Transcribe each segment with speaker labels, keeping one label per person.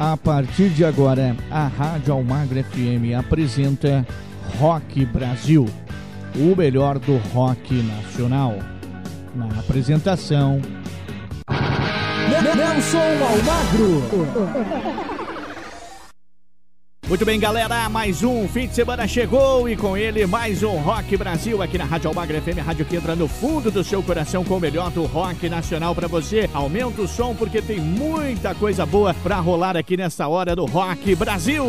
Speaker 1: A partir de agora, a Rádio Almagro FM apresenta Rock Brasil, o melhor do rock nacional. Na apresentação, Nelson Almagro. Muito bem, galera, mais um fim de semana chegou e com ele mais um Rock Brasil aqui na Rádio Almagra FM, rádio que entra no fundo do seu coração com o melhor do rock nacional para você. Aumenta o som porque tem muita coisa boa para rolar aqui nessa hora do Rock Brasil.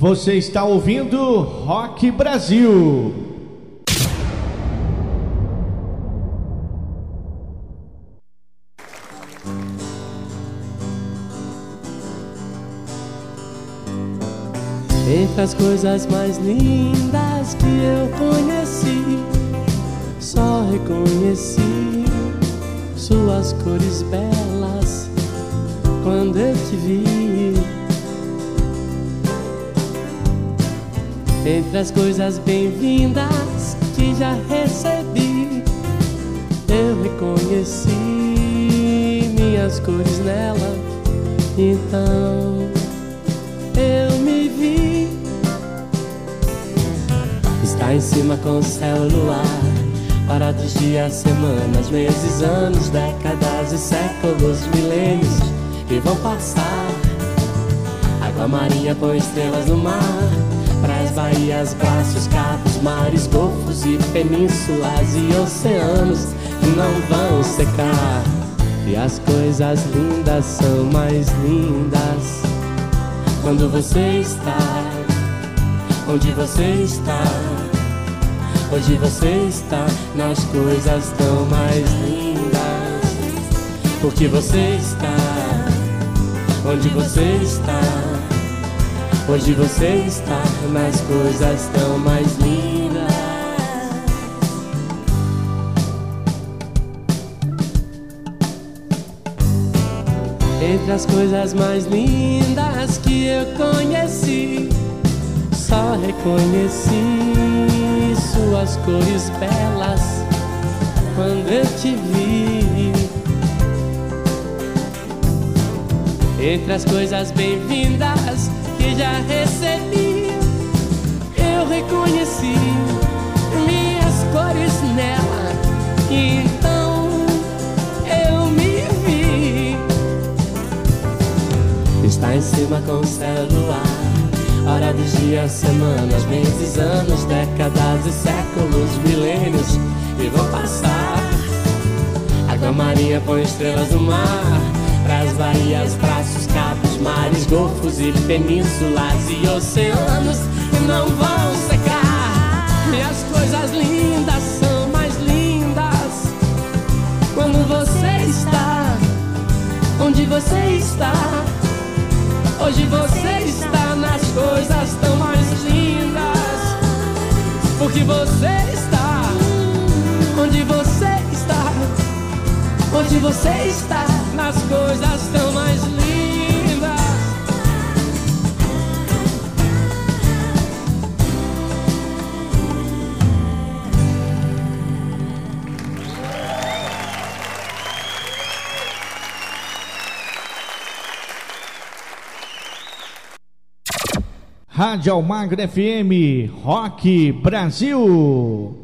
Speaker 1: Você está ouvindo Rock Brasil.
Speaker 2: Entre as coisas mais lindas que eu conheci, só reconheci suas cores belas quando eu te vi. Entre as coisas bem-vindas que já recebi, eu reconheci minhas cores nela. Então eu me vi. Está em cima com o céu luar Parados dias, semanas, meses, anos, décadas e séculos, milênios que vão passar. Água marinha põe estrelas no mar. Praias, baías, braços, cabos, mares, golfos e penínsulas e oceanos não vão secar. E as coisas lindas são mais lindas quando você está onde você está. Hoje você está nas coisas tão mais lindas. Porque você está onde você está. Hoje você está nas coisas tão mais lindas. Entre as coisas mais lindas que eu conheci, só reconheci suas cores belas quando eu te vi. Entre as coisas bem-vindas já recebi, eu reconheci minhas cores nela. Então eu me vi. Está em cima com o celular Hora dos dias, semanas, meses, anos, décadas e séculos, milênios e vão passar. Água marinha põe estrelas no mar. Pras braços, cabos, mares, golfos e penínsulas e oceanos não vão secar. E as coisas lindas são mais lindas quando você está onde você está. Hoje você está nas coisas tão mais lindas. Porque você está onde você está. Onde você está nas coisas tão mais lindas.
Speaker 1: Rádio Almagro FM, Rock Brasil.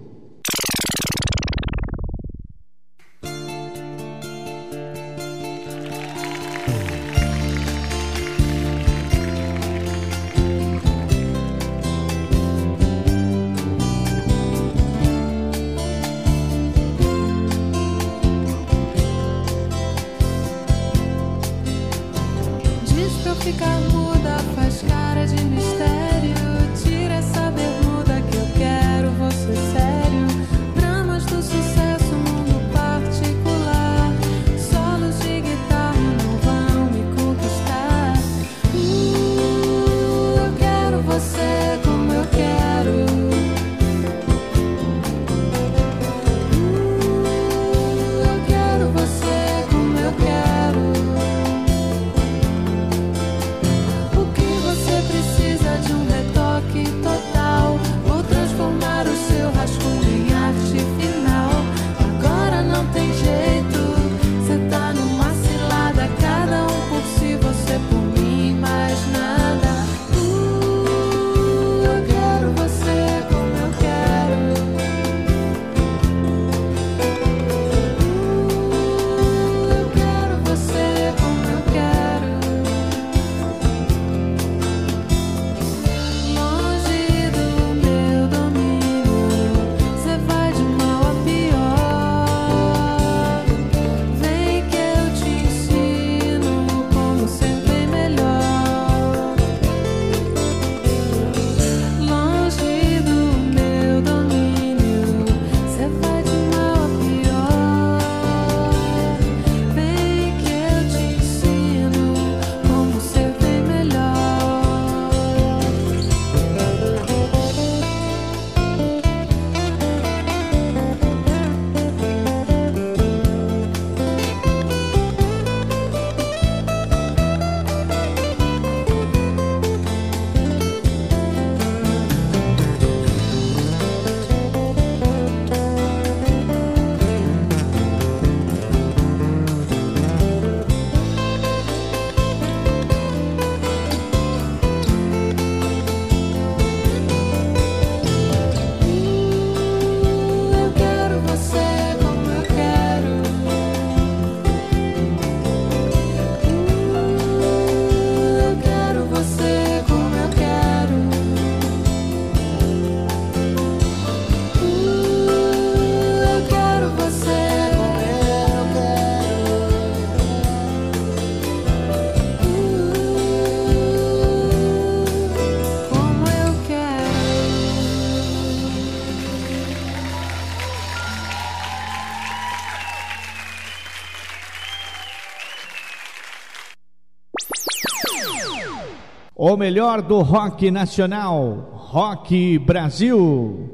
Speaker 3: O melhor do rock nacional, Rock Brasil.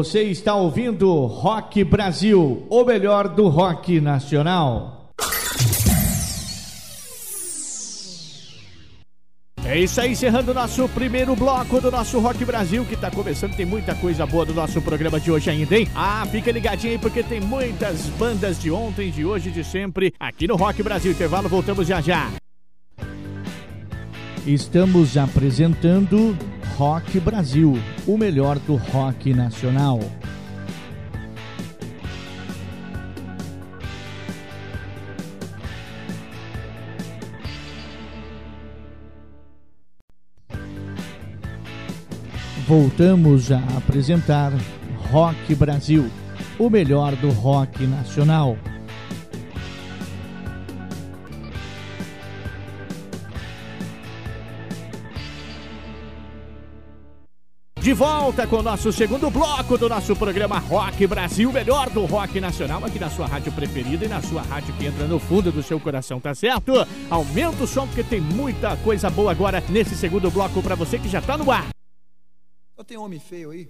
Speaker 3: Você está ouvindo Rock Brasil, o melhor do rock nacional. É isso aí, encerrando o nosso primeiro bloco do nosso Rock Brasil, que está começando. Tem muita coisa boa do nosso programa de hoje ainda, hein? Ah, fica ligadinho aí, porque tem muitas bandas de ontem, de hoje, de sempre, aqui no Rock Brasil. Intervalo, voltamos já já. Estamos apresentando Rock Brasil, o melhor do rock nacional. Voltamos a apresentar Rock Brasil, o melhor do rock nacional. De volta com o nosso segundo bloco do nosso programa Rock Brasil, melhor do rock nacional, aqui na sua rádio preferida e na sua rádio que entra no fundo do seu coração, tá certo? Aumenta o som porque tem muita coisa boa agora nesse segundo bloco para você que já tá no ar.
Speaker 4: Só tem homem feio aí?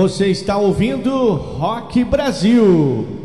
Speaker 5: Você está ouvindo Rock Brasil.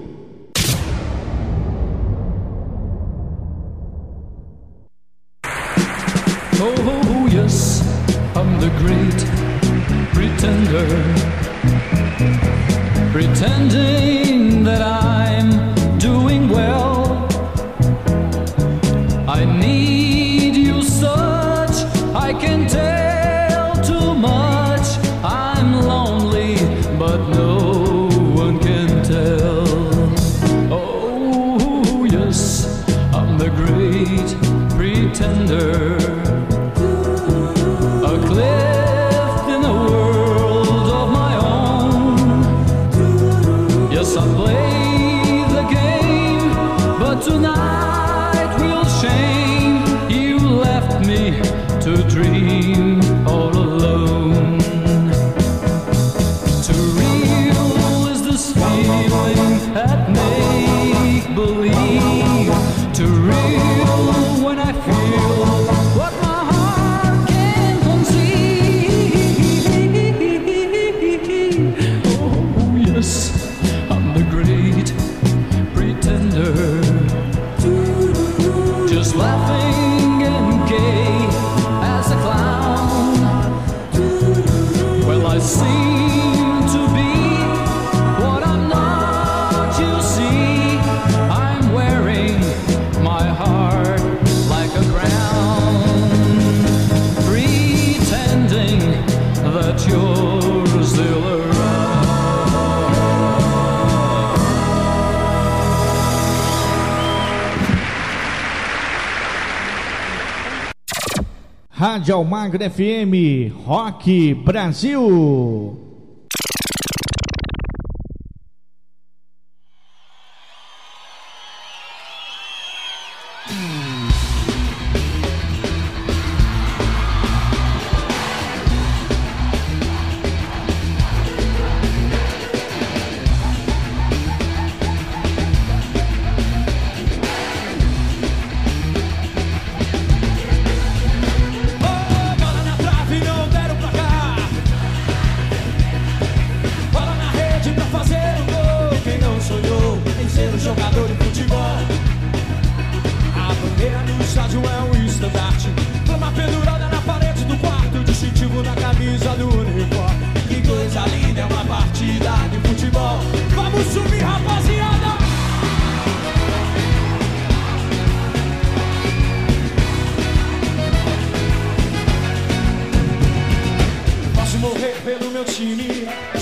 Speaker 5: Rádio Almagro FM, Rock Brasil.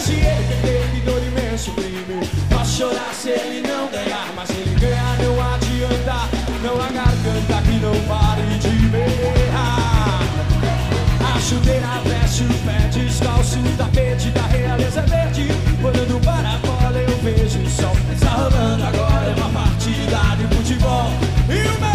Speaker 1: se ele perder, me dou imenso crime. Posso chorar se ele não ganhar, mas se ele ganhar não adianta. Não há garganta que não pare de berrar. A chuteira veste o pé descalço, o tapete da realeza é verde. Olhando para fora eu vejo o sol. Está rolando agora é uma partida de futebol. E o meu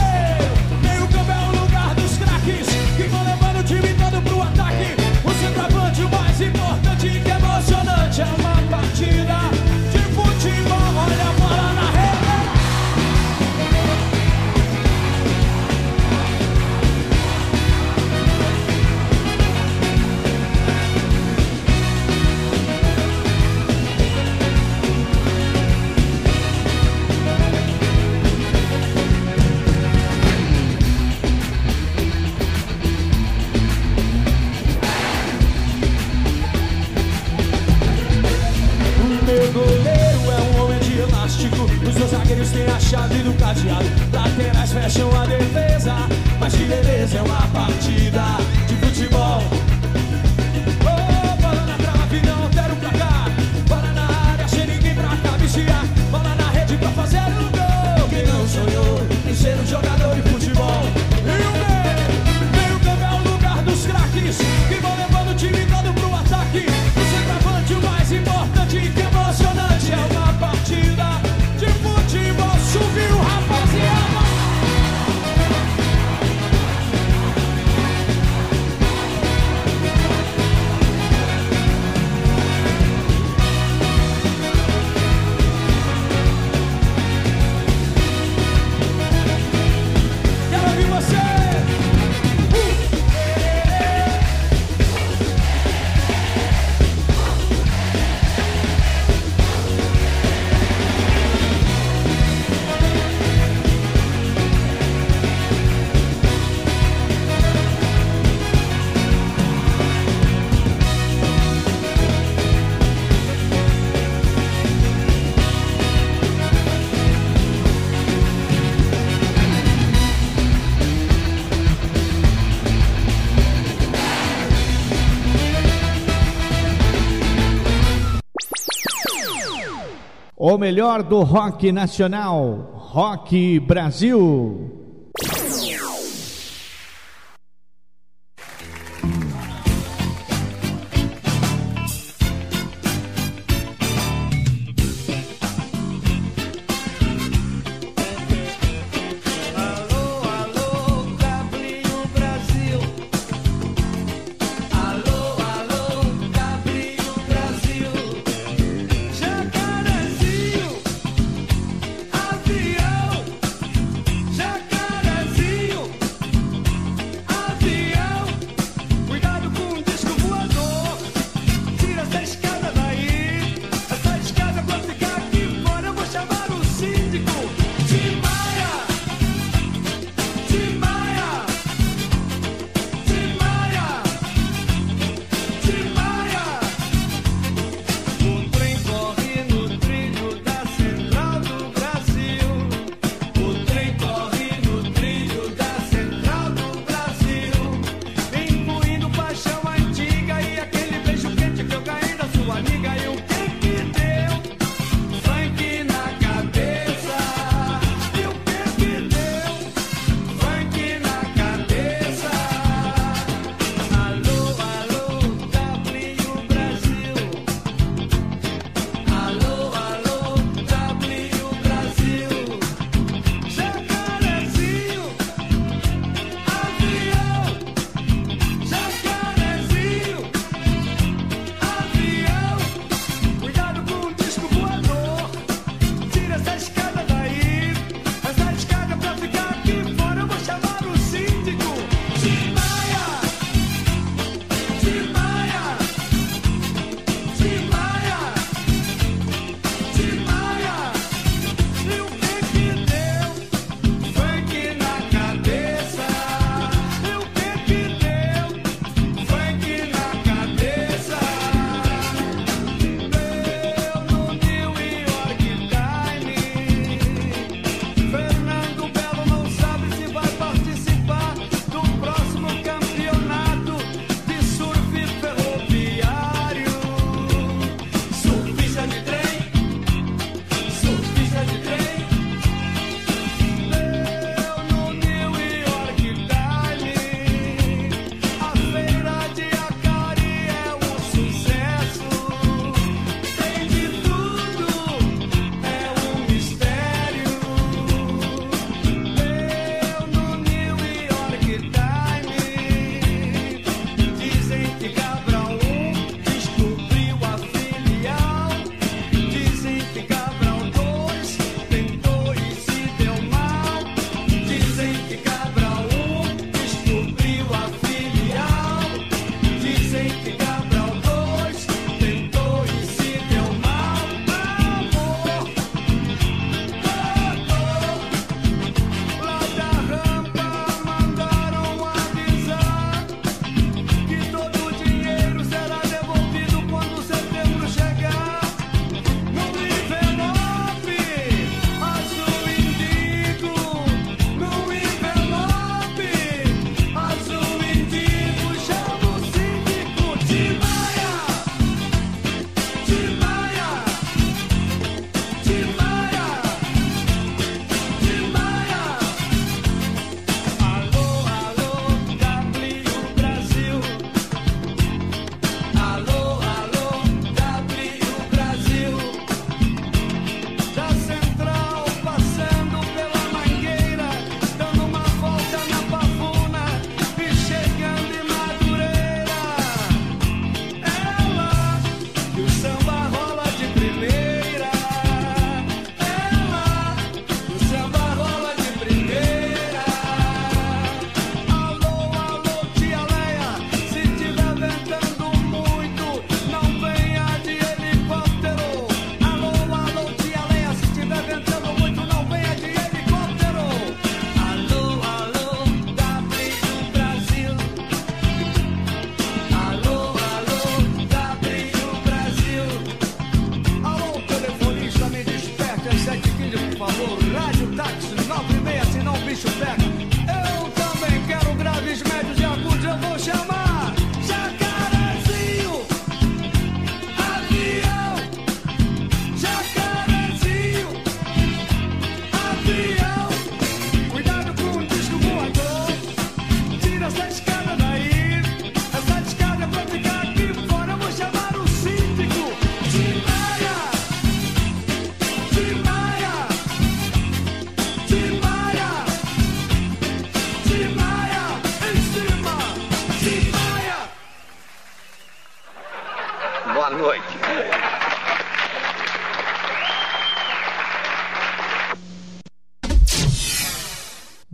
Speaker 1: O
Speaker 6: melhor do rock nacional, Rock Brasil.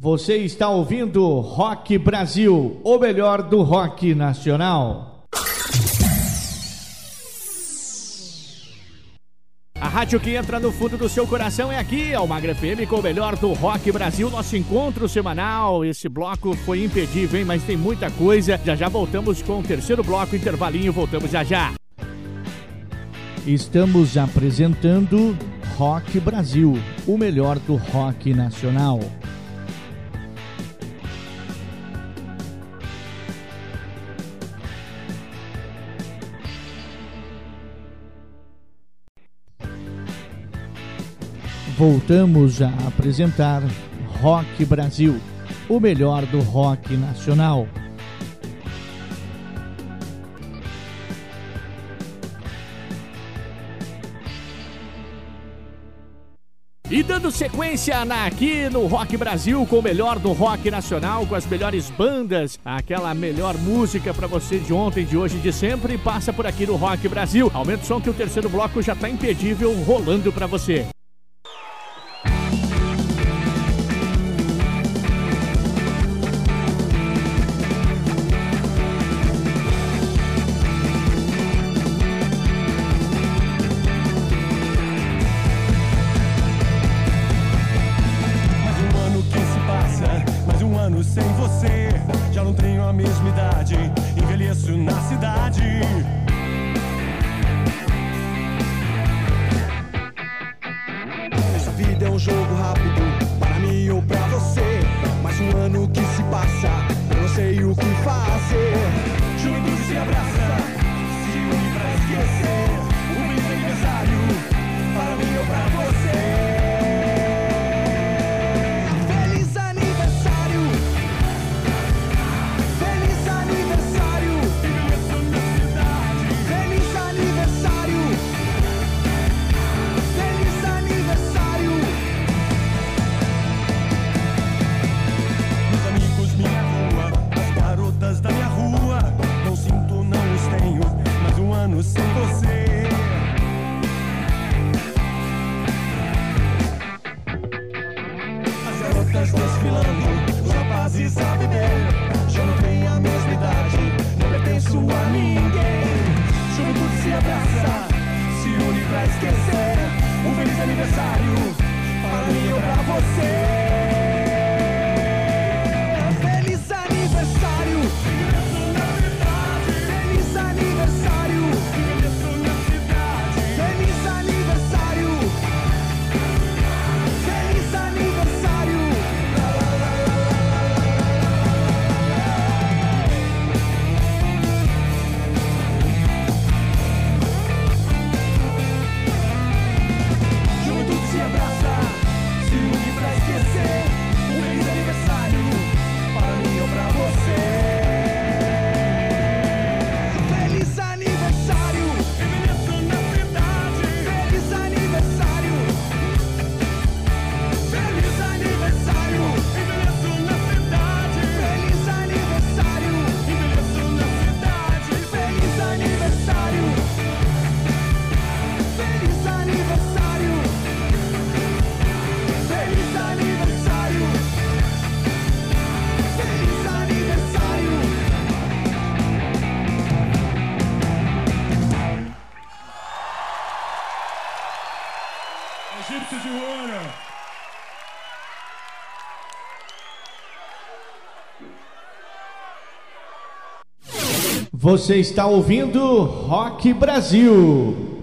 Speaker 1: Você está ouvindo Rock Brasil, o melhor do rock nacional. A rádio que entra no fundo do seu coração é aqui, é o Magra FM com o melhor do rock Brasil, nosso encontro semanal. Esse bloco foi impedível, hein? Mas tem muita coisa. Já já voltamos com o terceiro bloco, intervalinho, voltamos já já. Estamos apresentando Rock Brasil, o melhor do rock nacional. Voltamos a apresentar Rock Brasil, o melhor do rock nacional. E dando sequência na, aqui no Rock Brasil com o melhor do rock nacional, com as melhores bandas, aquela melhor música para você de ontem, de hoje, de sempre, passa por aqui no Rock Brasil. Aumenta o som que o terceiro bloco já tá impedível rolando para você.
Speaker 7: Egípcio de Ruana.
Speaker 1: Você está ouvindo Rock Brasil.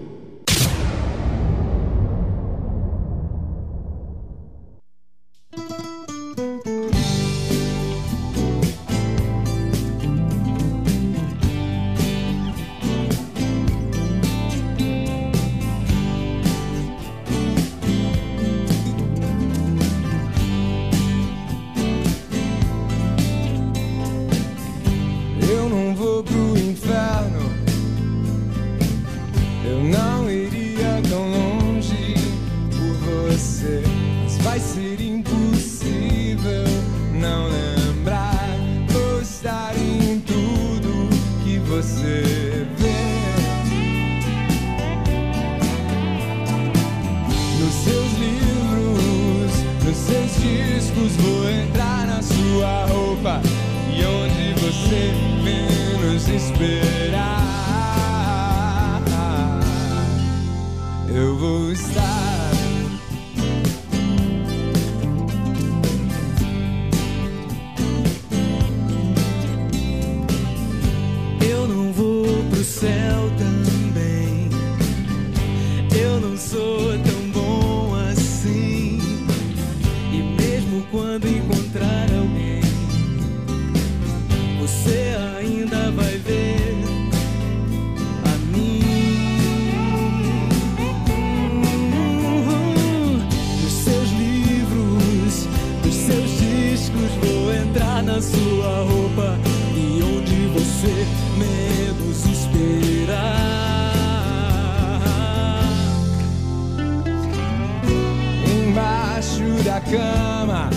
Speaker 7: cama,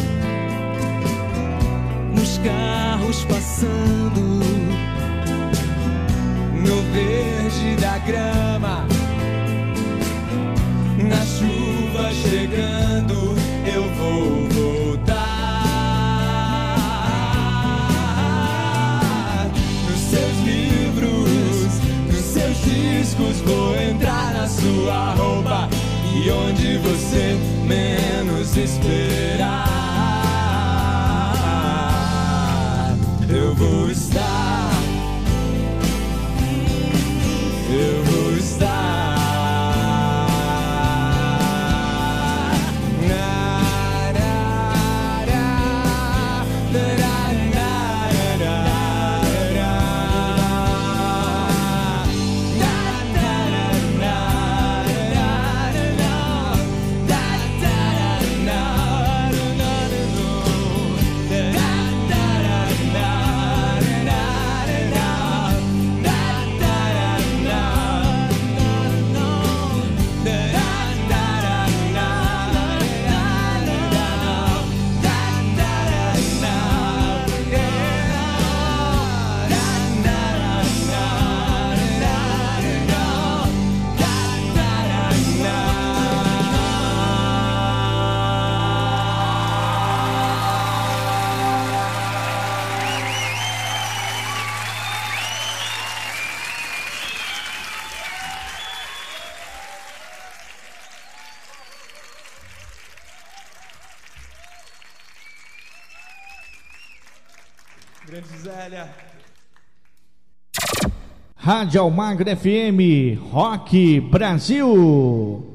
Speaker 8: nos carros passando,
Speaker 7: no verde da grama, na chuva chegando, eu vou voltar. Nos seus livros, nos seus discos, vou entrar na sua roupa e onde você menos esperar, eu vou.
Speaker 9: Rádio Almagro FM, Rock Brasil.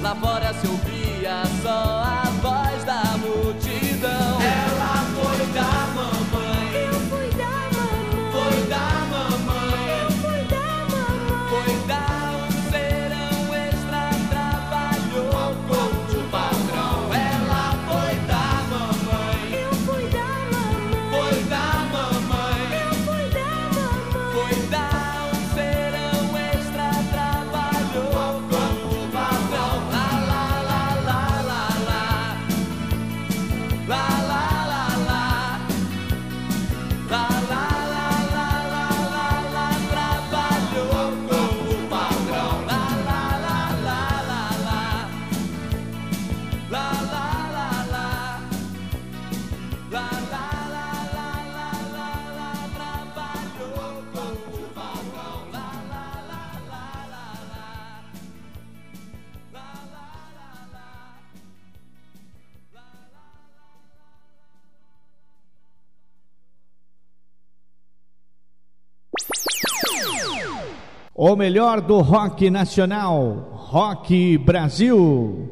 Speaker 9: Lá fora seu o
Speaker 1: melhor do rock nacional, Rock Brasil.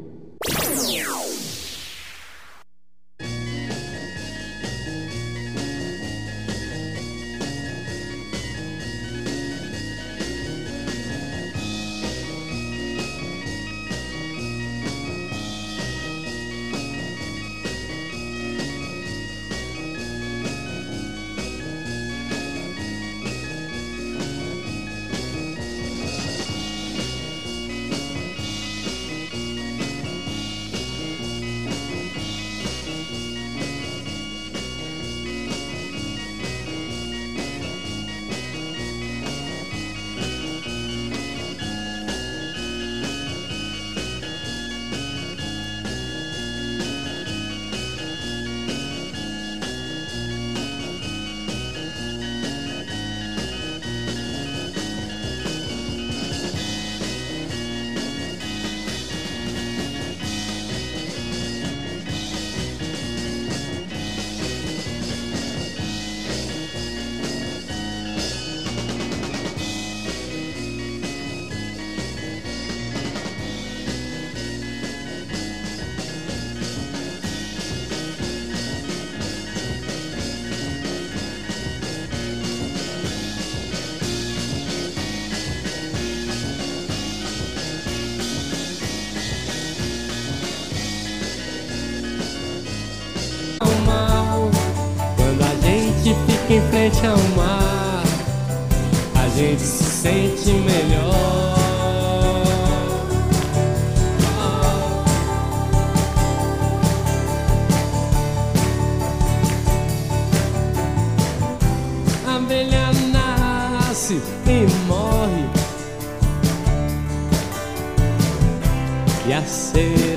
Speaker 2: sente amar, a gente se sente melhor. A abelha nasce e morre, e a sede.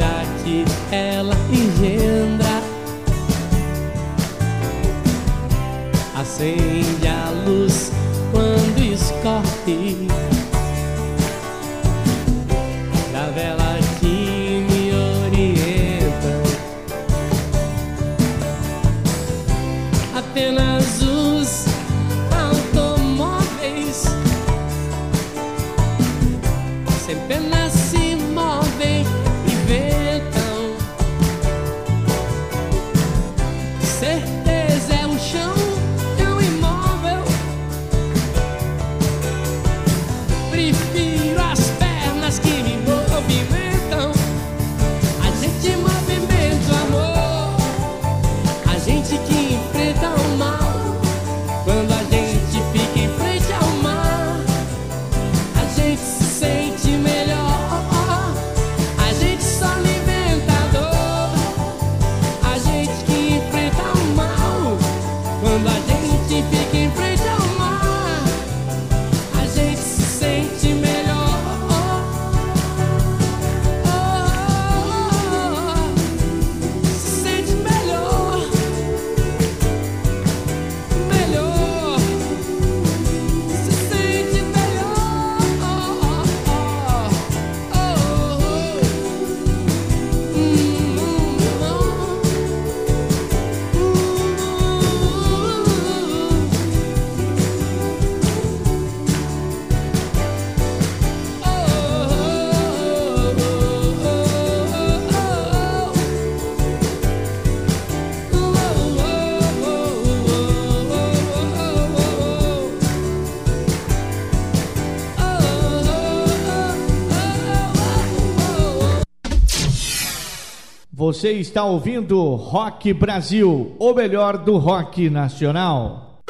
Speaker 10: Você está ouvindo Rock Brasil, o melhor do rock nacional.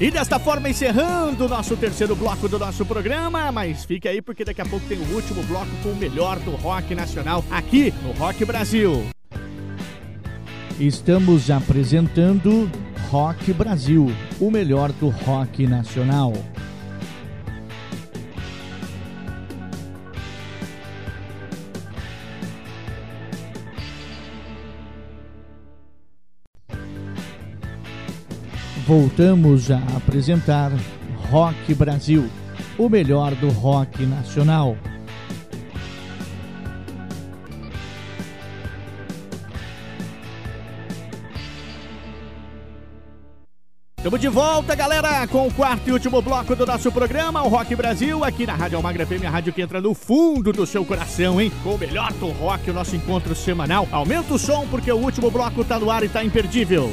Speaker 10: E desta forma encerrando o nosso terceiro bloco do nosso programa, mas fique aí porque daqui a pouco tem o último bloco com o melhor do rock nacional aqui no Rock Brasil. Estamos apresentando Rock Brasil, o melhor do rock nacional. Voltamos a apresentar Rock Brasil, o melhor do rock nacional. Estamos de volta, galera, com o quarto e último bloco do nosso programa, o Rock Brasil, aqui na Rádio Almagra FM, a rádio que entra no fundo do seu coração, hein? Com o melhor do rock, o nosso encontro semanal. Aumenta o som, porque o último bloco tá no ar e tá imperdível.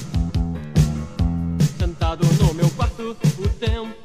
Speaker 11: O tempo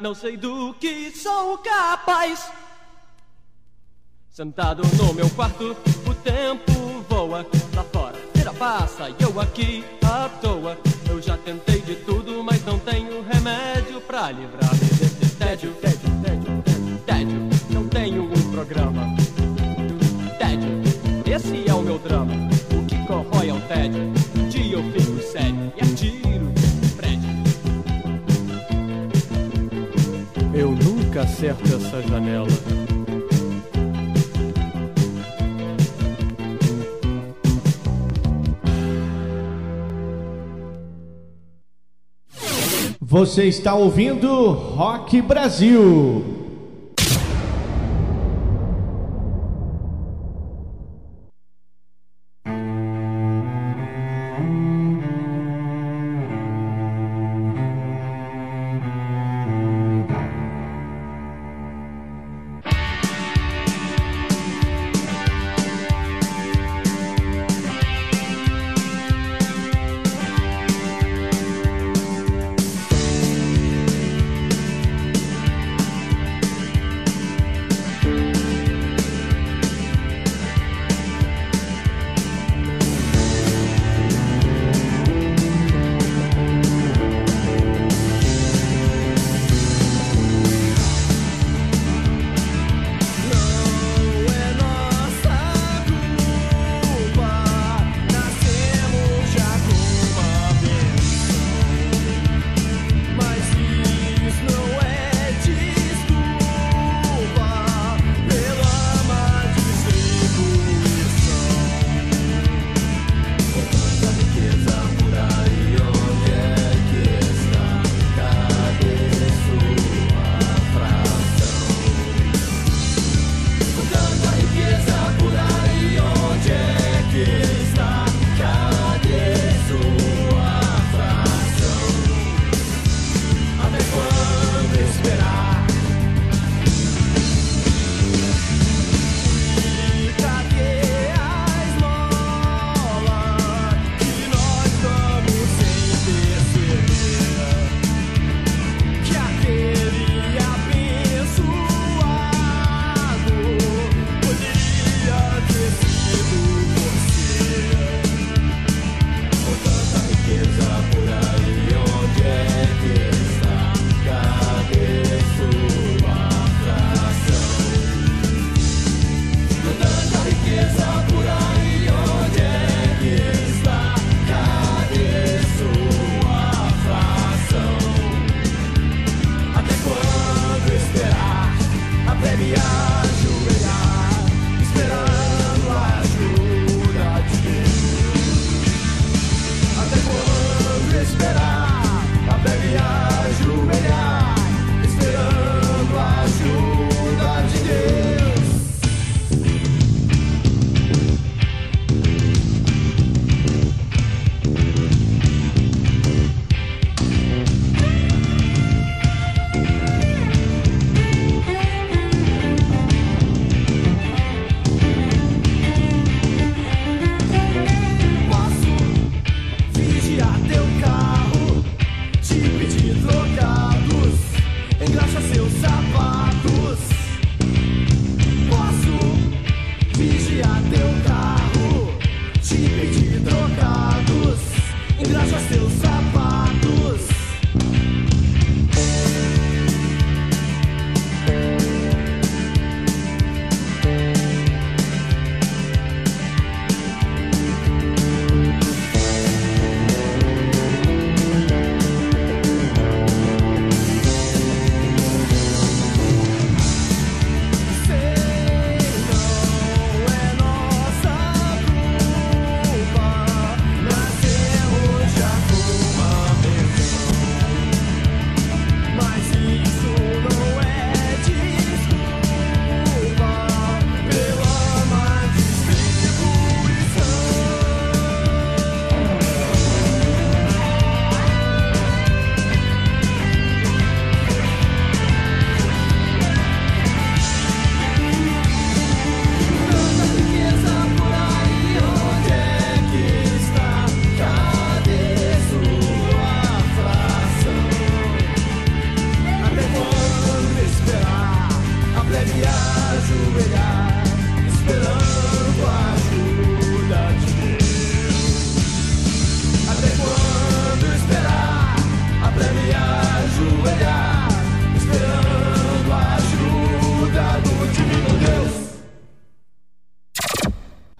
Speaker 11: não sei do que sou capaz. Sentado no meu quarto, o tempo voa lá fora. Tira passa e eu aqui à toa. Eu já tentei de tudo, mas não tenho remédio pra livrar-me desse tédio. Tédio, tédio, tédio, tédio. Não tenho um programa. Tédio, esse é o meu drama. O que corrói é o tédio. Nunca acerto essa janela.
Speaker 10: Você está ouvindo Rock Brasil.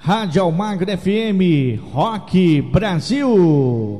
Speaker 12: Rádio Almagro FM, Rock Brasil.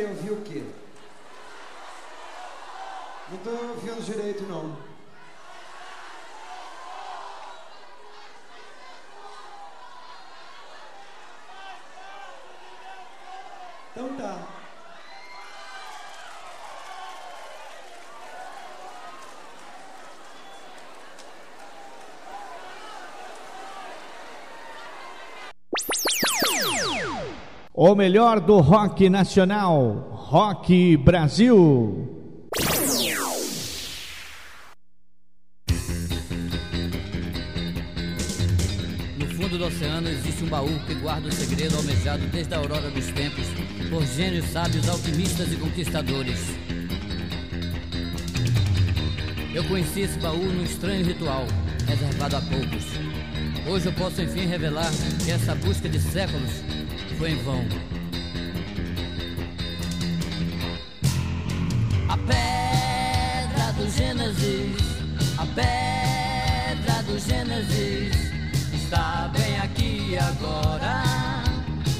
Speaker 6: Querem ouvir o quê? Não tô ouvindo direito, não. Então tá.
Speaker 1: O melhor do rock nacional, Rock Brasil.
Speaker 13: No fundo do oceano existe um baú que guarda o segredo almejado desde a aurora dos tempos por gênios sábios, alquimistas e conquistadores. Eu conheci esse baú num estranho ritual, reservado a poucos. Hoje eu posso enfim revelar que essa busca de séculos foi em vão. A pedra do Gênesis, a pedra do Gênesis está bem aqui agora.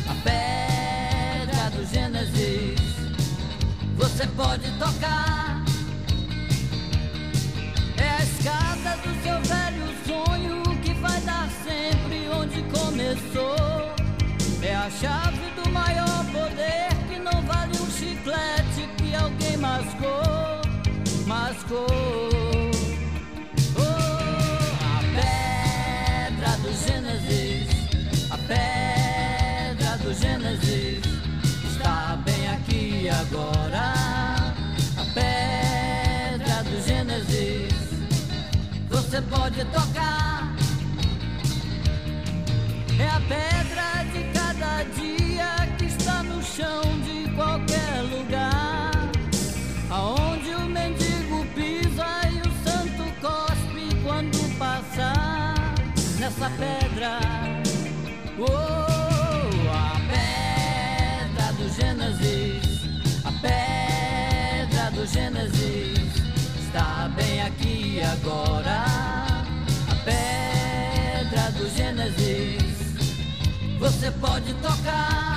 Speaker 13: A pedra do Gênesis, você pode tocar. É a escada do seu velho sonho que vai dar sempre onde começou. Chave do maior poder que não vale um chiclete que alguém mascou, mascou. Oh, a pedra do Gênesis, a pedra do Gênesis está bem aqui agora. A pedra do Gênesis, você pode tocar. Chão de qualquer lugar. Aonde o mendigo pisa e o santo cospe quando passar nessa pedra. Oh, a pedra do Gênesis, a pedra do Gênesis está bem aqui agora. A pedra do Gênesis você pode tocar.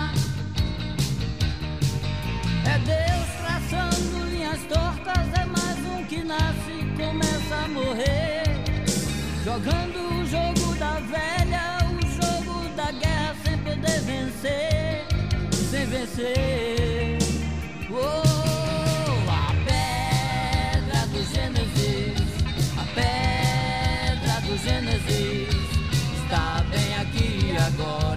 Speaker 13: É Deus traçando linhas tortas, é mais um que nasce e começa a morrer. Jogando o jogo da velha, o jogo da guerra sem poder vencer, sem vencer. Oh, a pedra do Gênesis, a pedra do Gênesis está bem aqui agora.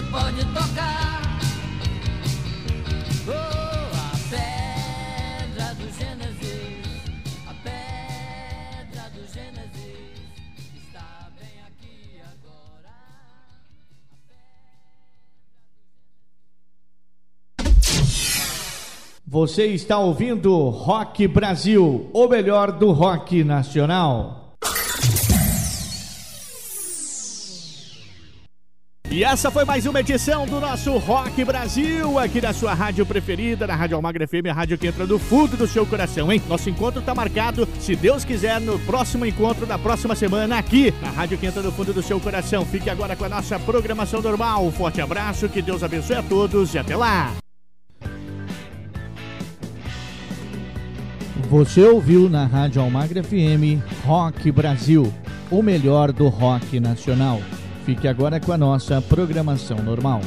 Speaker 13: Você pode tocar. Oh, a pedra do Gênesis, a pedra do Gênesis está bem aqui agora.
Speaker 1: Você está ouvindo Rock Brasil, o melhor do rock nacional. E essa foi mais uma edição do nosso Rock Brasil, aqui da sua rádio preferida, na Rádio Almagra FM, a rádio que entra no fundo do seu coração, hein? Nosso encontro tá marcado, se Deus quiser, no próximo encontro da próxima semana, aqui, na rádio que entra no fundo do seu coração. Fique agora com a nossa programação normal. Um forte abraço, que Deus abençoe a todos e até lá! Você ouviu na Rádio Almagra FM Rock Brasil, o melhor do rock nacional. Fique agora com a nossa programação normal.